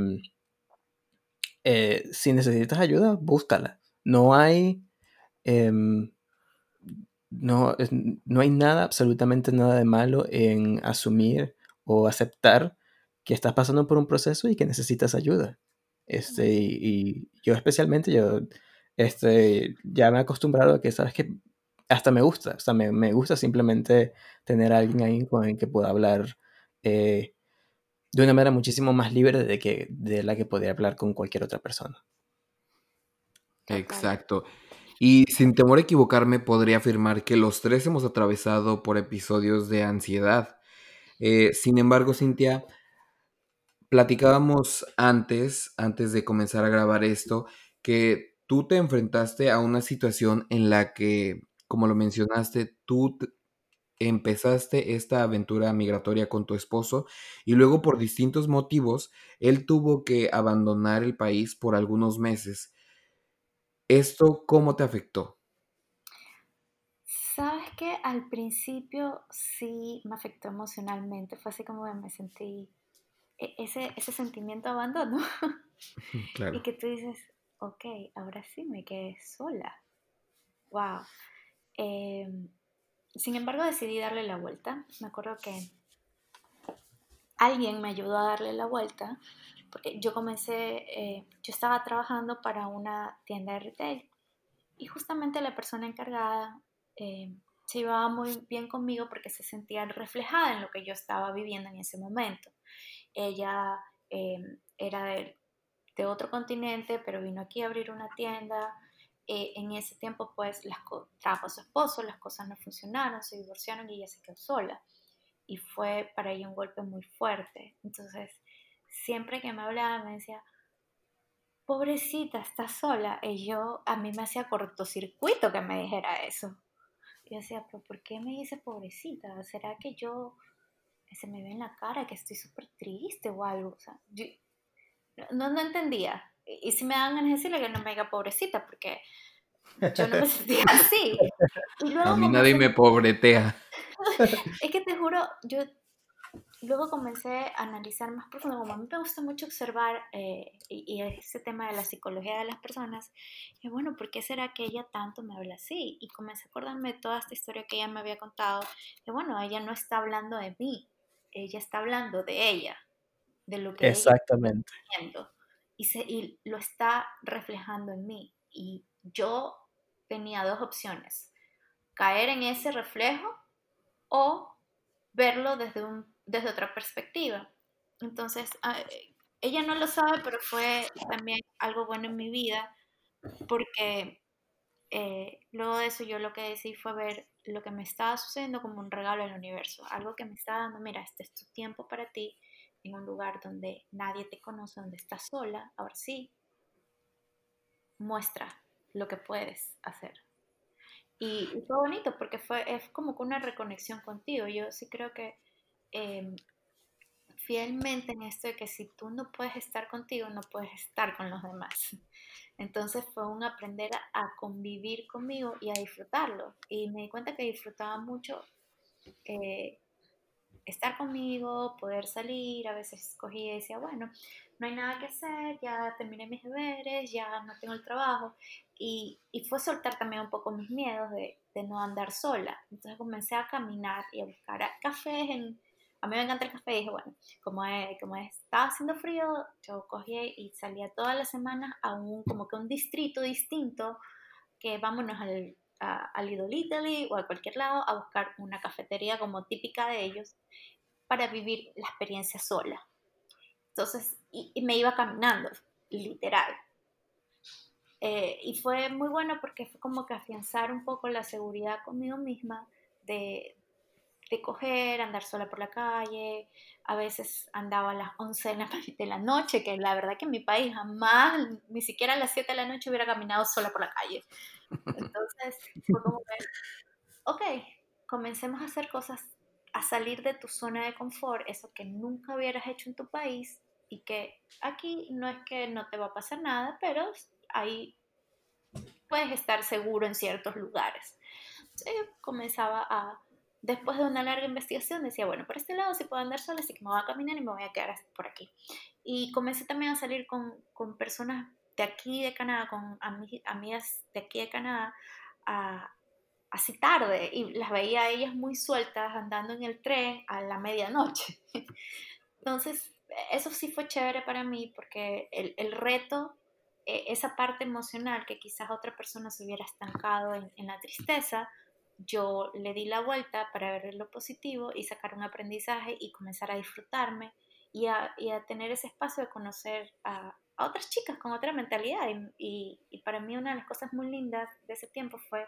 eh, si necesitas ayuda, búscala. No hay, em, no, no hay nada, absolutamente nada de malo en asumir o aceptar que estás pasando por un proceso y que necesitas ayuda. Este, y, yo especialmente, yo este, ya me he acostumbrado a que, sabes que hasta me gusta, o sea, me, me gusta simplemente tener a alguien ahí con el que pueda hablar eh, de una manera muchísimo más libre de, que, de la que podría hablar con cualquier otra persona. Exacto. Y sin temor a equivocarme, podría afirmar que los tres hemos atravesado por episodios de ansiedad. Eh, sin embargo, Cintia, platicábamos antes, antes de comenzar a grabar esto, que tú te enfrentaste a una situación en la que, como lo mencionaste, tú empezaste esta aventura migratoria con tu esposo y luego por distintos motivos él tuvo que abandonar el país por algunos meses. ¿Esto cómo te afectó? Sabes que al principio sí me afectó emocionalmente, fue así como me sentí e-, ese, ese sentimiento de abandono. (laughs) (laughs) Claro. Y que tú dices, ok, ahora sí me quedé sola. Wow. Sin embargo, decidí darle la vuelta. Me acuerdo que alguien me ayudó a darle la vuelta porque yo comencé, eh, yo estaba trabajando para una tienda de retail y justamente la persona encargada eh, se llevaba muy bien conmigo porque se sentía reflejada en lo que yo estaba viviendo en ese momento. Ella eh, era de, de, otro continente, pero vino aquí a abrir una tienda eh, en ese tiempo pues las trajo a su esposo, las cosas no funcionaron, se divorciaron y ella se quedó sola. Y fue para ella un golpe muy fuerte. Entonces, siempre que me hablaba me decía, pobrecita, estás sola. Y yo, a mí me hacía cortocircuito que me dijera eso. yo decía, pero ¿por qué me dice pobrecita? ¿Será que yo se me ve en la cara que estoy súper triste o algo? O sea, yo no, no entendía. Y, si me dan ganas de decirle que no me diga pobrecita, porque yo no me (laughs) sentía así. a mí nadie me pobretea. (laughs) es que te juro, yo luego comencé a analizar más profundo, como a mí me gusta mucho observar eh, y, ese tema de la psicología de las personas, y bueno, ¿por qué será que ella tanto me habla así? Y comencé a acordarme de toda esta historia que ella me había contado, y bueno, ella no está hablando de mí, ella está hablando de ella, de lo que Exactamente. ella está y, se, lo está reflejando en mí. Y yo tenía dos opciones, caer en ese reflejo o verlo desde un desde otra perspectiva. Entonces, ah, ella no lo sabe, pero fue también algo bueno en mi vida, porque eh, luego de eso yo lo que decidí fue ver lo que me estaba sucediendo como un regalo del universo, algo que me está dando, mira, este es tu tiempo para ti, en un lugar donde nadie te conoce, donde estás sola, ahora sí, muestra lo que puedes hacer. Y, fue bonito porque fue, es como una reconexión contigo. Yo sí creo que Em, fielmente en esto de que si tú no puedes estar contigo, no puedes estar con los demás. Entonces fue un aprender a, convivir conmigo y a disfrutarlo. Y me di cuenta que disfrutaba mucho eh, estar conmigo, poder salir. A veces cogía y decía, bueno, no hay nada que hacer, ya terminé mis deberes, ya no tengo el trabajo. Y, y fue soltar también un poco mis miedos de, de no andar sola. Entonces comencé a caminar y a buscar cafés en a mí me encanta el café y dije, bueno, como, como estaba haciendo frío, yo cogí y salía todas las semanas a un, como que un distrito distinto, que vámonos al, a, a Little Italy o a cualquier lado a buscar una cafetería como típica de ellos para vivir la experiencia sola. Entonces, y, me iba caminando, literal. Eh, y fue muy bueno porque fue como que afianzar un poco la seguridad conmigo misma de, de coger, andar sola por la calle, a veces andaba a las 11 (laughs) de la noche, que la verdad que en mi país jamás, ni siquiera a las 7 de la noche hubiera caminado sola por la calle. Entonces, fue como que, ok, comencemos a hacer cosas, a salir de tu zona de confort, eso que nunca hubieras hecho en tu país y que aquí no es que no te va a pasar nada, pero ahí puedes estar seguro en ciertos lugares. Entonces, comenzaba a después de una larga investigación decía, bueno, por este lado sí puedo andar sola, así que me voy a caminar y me voy a quedar por aquí. Y comencé también a salir con, con personas de aquí de Canadá, con amigas de aquí de Canadá, a, así tarde, y las veía a ellas muy sueltas andando en el tren a la medianoche. (laughs) Entonces, eso sí fue chévere para mí porque el, el reto, e, esa parte emocional que quizás otra persona se hubiera estancado en, en la tristeza, yo le di la vuelta para ver lo positivo y sacar un aprendizaje y comenzar a disfrutarme y a, tener ese espacio de conocer a, otras chicas con otra mentalidad. Y, para mí una de las cosas muy lindas de ese tiempo fue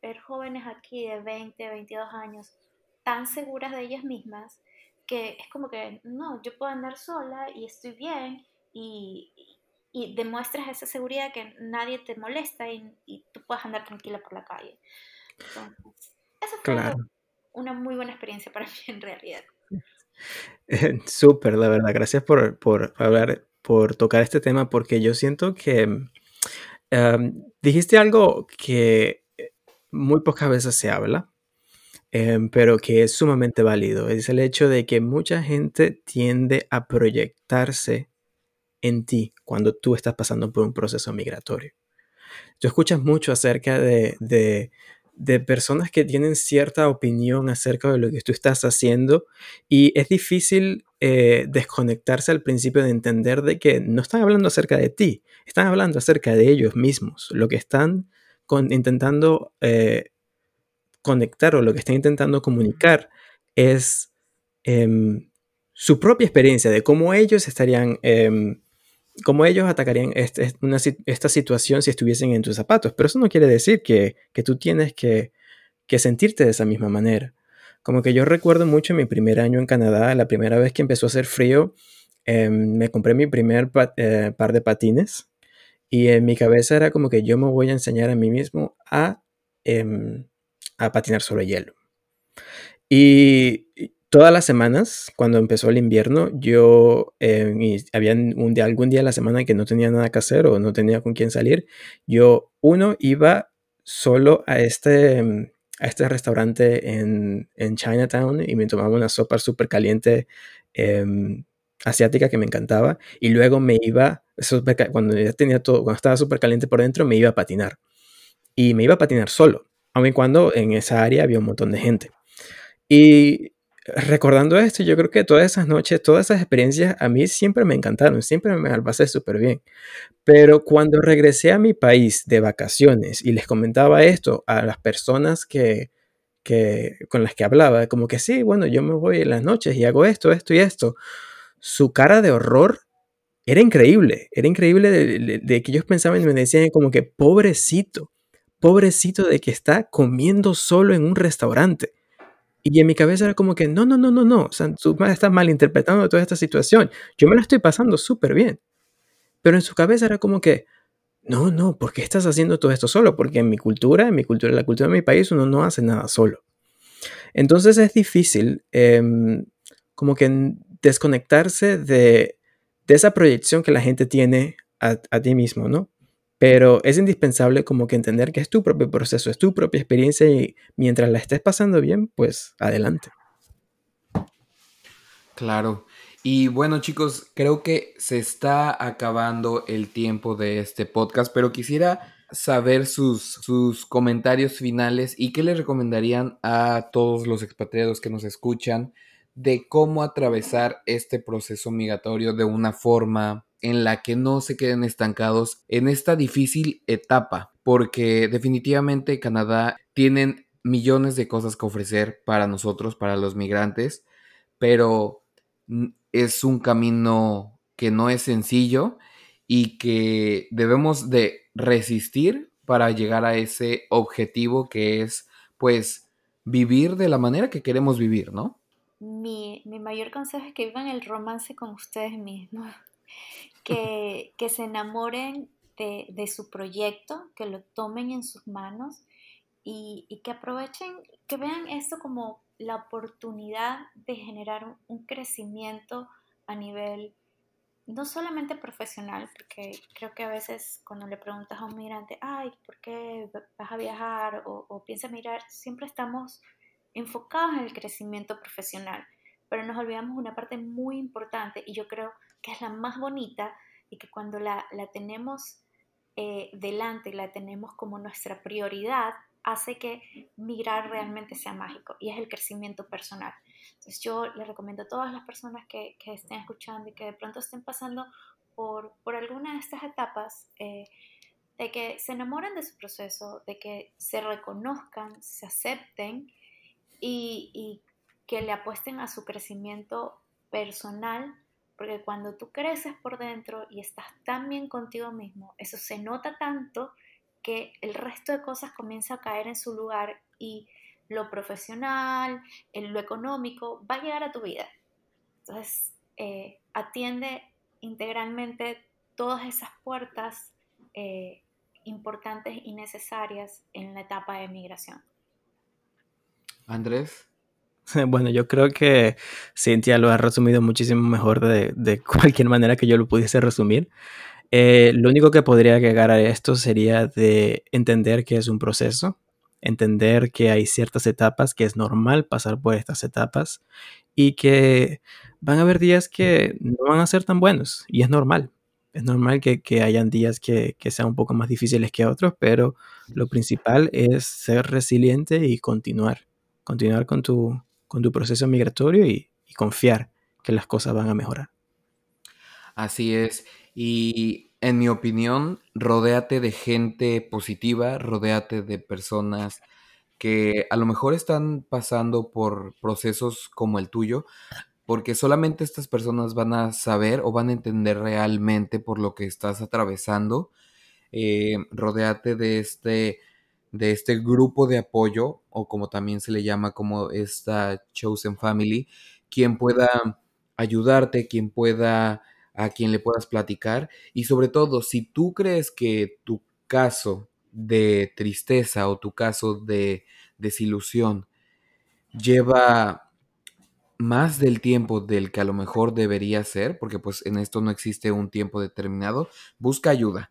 ver jóvenes aquí de 20, 22 años tan seguras de ellas mismas que es como que, no, yo puedo andar sola y estoy bien y, y demuestras esa seguridad que nadie te molesta y, y tú puedes andar tranquila por la calle. Eso fue una muy buena experiencia para mí en realidad. (laughs) Súper, la verdad. Gracias por, por, hablar, por tocar este tema, porque yo siento que em, dijiste algo que muy pocas veces se habla, em, pero que es sumamente válido. Es el hecho de que mucha gente tiende a proyectarse en ti cuando tú estás pasando por un proceso migratorio. Tú escuchas mucho acerca de, de personas que tienen cierta opinión acerca de lo que tú estás haciendo y es difícil eh, desconectarse al principio de entender de que no están hablando acerca de ti, están hablando acerca de ellos mismos, lo que están intentando eh, conectar o lo que están intentando comunicar es em, su propia experiencia de cómo ellos estarían em, cómo ellos atacarían este, esta situación si estuviesen en tus zapatos. Pero eso no quiere decir que, tú tienes que, sentirte de esa misma manera. Como que yo recuerdo mucho mi primer año en Canadá, la primera vez que empezó a hacer frío, em, me compré mi primer eh, par de patines y en mi cabeza era como que yo me voy a enseñar a mí mismo a, em, a patinar sobre hielo. Y todas las semanas, cuando empezó el invierno, yo, eh, había un día, algún día de la semana que no tenía nada que hacer o no tenía con quién salir, yo, uno, iba solo a este, a este restaurante en, en Chinatown y me tomaba una sopa súper caliente em, asiática que me encantaba y luego me iba, cuando ya tenía todo, cuando estaba súper caliente por dentro, me iba a patinar. Y me iba a patinar solo, aun cuando en esa área había un montón de gente. Y recordando esto, yo creo que todas esas noches, todas esas experiencias a mí siempre me encantaron, siempre me la pasé súper bien. Pero cuando regresé a mi país de vacaciones y les comentaba esto a las personas que, que con las que hablaba, como que sí, bueno, yo me voy en las noches y hago esto, esto y esto, su cara de horror era increíble, era increíble de, que ellos pensaban y me decían como que pobrecito, pobrecito de que está comiendo solo en un restaurante y en mi cabeza era como que, no, no, no, no, no, o sea, tú estás malinterpretando toda esta situación. Yo me la estoy pasando súper bien. Pero en su cabeza era como que, no, no, ¿por qué estás haciendo todo esto solo? Porque en mi cultura, en mi cultura, en la cultura de mi país, uno no hace nada solo. Entonces es difícil em, como que desconectarse de, de, esa proyección que la gente tiene a, a ti mismo, ¿no? Pero es indispensable como que entender que es tu propio proceso, es tu propia experiencia y mientras la estés pasando bien, pues adelante. Claro. Y bueno chicos, creo que se está acabando el tiempo de este podcast, pero quisiera saber sus, sus comentarios finales y qué le recomendarían a todos los expatriados que nos escuchan de cómo atravesar este proceso migratorio de una forma en la que no se queden estancados en esta difícil etapa, porque definitivamente Canadá tienen millones de cosas que ofrecer para nosotros, para los migrantes, pero es un camino que no es sencillo y que debemos de resistir para llegar a ese objetivo que es pues vivir de la manera que queremos vivir, ¿no? Mi, mi mayor consejo es que vivan el romance con ustedes mismos que, que se enamoren de, de, su proyecto, que lo tomen en sus manos y, y, que aprovechen, que vean esto como la oportunidad de generar un, crecimiento a nivel no solamente profesional, porque creo que a veces cuando le preguntas a un migrante, ay, ¿por qué vas a viajar o, o piensa mirar? Siempre estamos enfocados en el crecimiento profesional, pero nos olvidamos una parte muy importante y yo creo que es la más bonita y que cuando la, la tenemos eh, delante y la tenemos como nuestra prioridad, hace que migrar realmente sea mágico y es el crecimiento personal. Entonces yo le recomiendo a todas las personas que, que estén escuchando y que de pronto estén pasando por, por alguna de estas etapas, eh, de que se enamoren de su proceso, de que se reconozcan, se acepten y, y que le apuesten a su crecimiento personal porque cuando tú creces por dentro y estás tan bien contigo mismo, eso se nota tanto que el resto de cosas comienza a caer en su lugar y lo profesional, lo económico, va a llegar a tu vida. Entonces, eh, atiende integralmente todas esas puertas eh, importantes y necesarias en la etapa de migración. Andrés. (laughs) Bueno, yo creo que Cintia lo ha resumido muchísimo mejor de, (laughs) cualquier manera que yo lo pudiese resumir. Eh, lo único que podría agregar a esto sería de entender que es un proceso, entender que hay ciertas etapas, que es normal pasar por estas etapas y que van a haber días que no van a ser tan buenos y es normal. Es normal que, hayan días que, que sean un poco más difíciles que otros, pero lo principal es ser resiliente y continuar. Continuar con tu, con tu proceso migratorio y, confiar que las cosas van a mejorar. Así es. Y en mi opinión, rodéate de gente positiva, rodéate de personas que a lo mejor están pasando por procesos como el tuyo, porque solamente estas personas van a saber o van a entender realmente por lo que estás atravesando. Eh, rodéate de este de este grupo de apoyo, o como también se le llama como esta Chosen Family, quien pueda ayudarte, quien pueda, a quien le puedas platicar. Y sobre todo, si tú crees que tu caso de tristeza o tu caso de, desilusión lleva más del tiempo del que a lo mejor debería ser, porque pues en esto no existe un tiempo determinado, busca ayuda.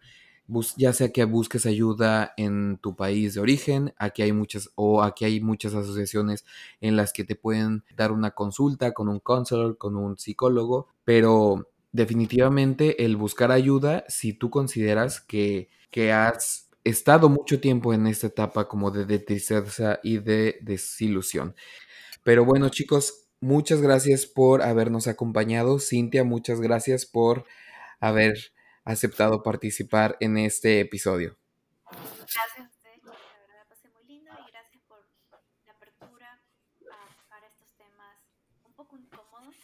Ya sea que busques ayuda en tu país de origen, aquí hay muchas o aquí hay muchas asociaciones en las que te pueden dar una consulta con un counselor, con un psicólogo, pero definitivamente el buscar ayuda si tú consideras que, que has estado mucho tiempo en esta etapa como de tristeza y de desilusión. Pero bueno, chicos, muchas gracias por habernos acompañado. Cintia, muchas gracias por haber aceptado participar en este episodio. Gracias a ustedes, la verdad pasé muy lindo y gracias por la apertura a estos temas un poco incómodos,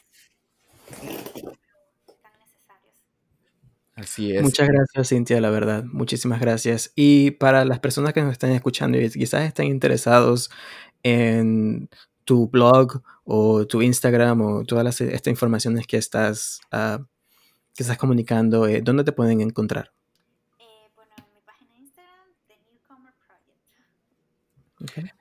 pero tan necesarios. Así es. Muchas gracias, Cintia, la verdad. Muchísimas gracias. Y para las personas que nos están escuchando y quizás estén interesados en tu blog o tu Instagram o todas estas informaciones que estás, uh, que estás comunicando, eh, ¿dónde te pueden encontrar? Eh, bueno, en mi página de Instagram, The Newcomer Project.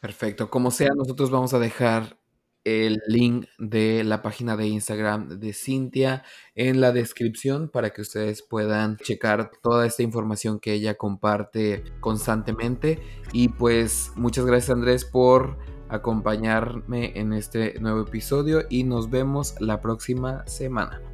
Perfecto. Como sea, nosotros vamos a dejar el link de la página de Instagram de Cintia en la descripción para que ustedes puedan checar toda esta información que ella comparte constantemente. Y pues muchas gracias Andrés por acompañarme en este nuevo episodio y nos vemos la próxima semana.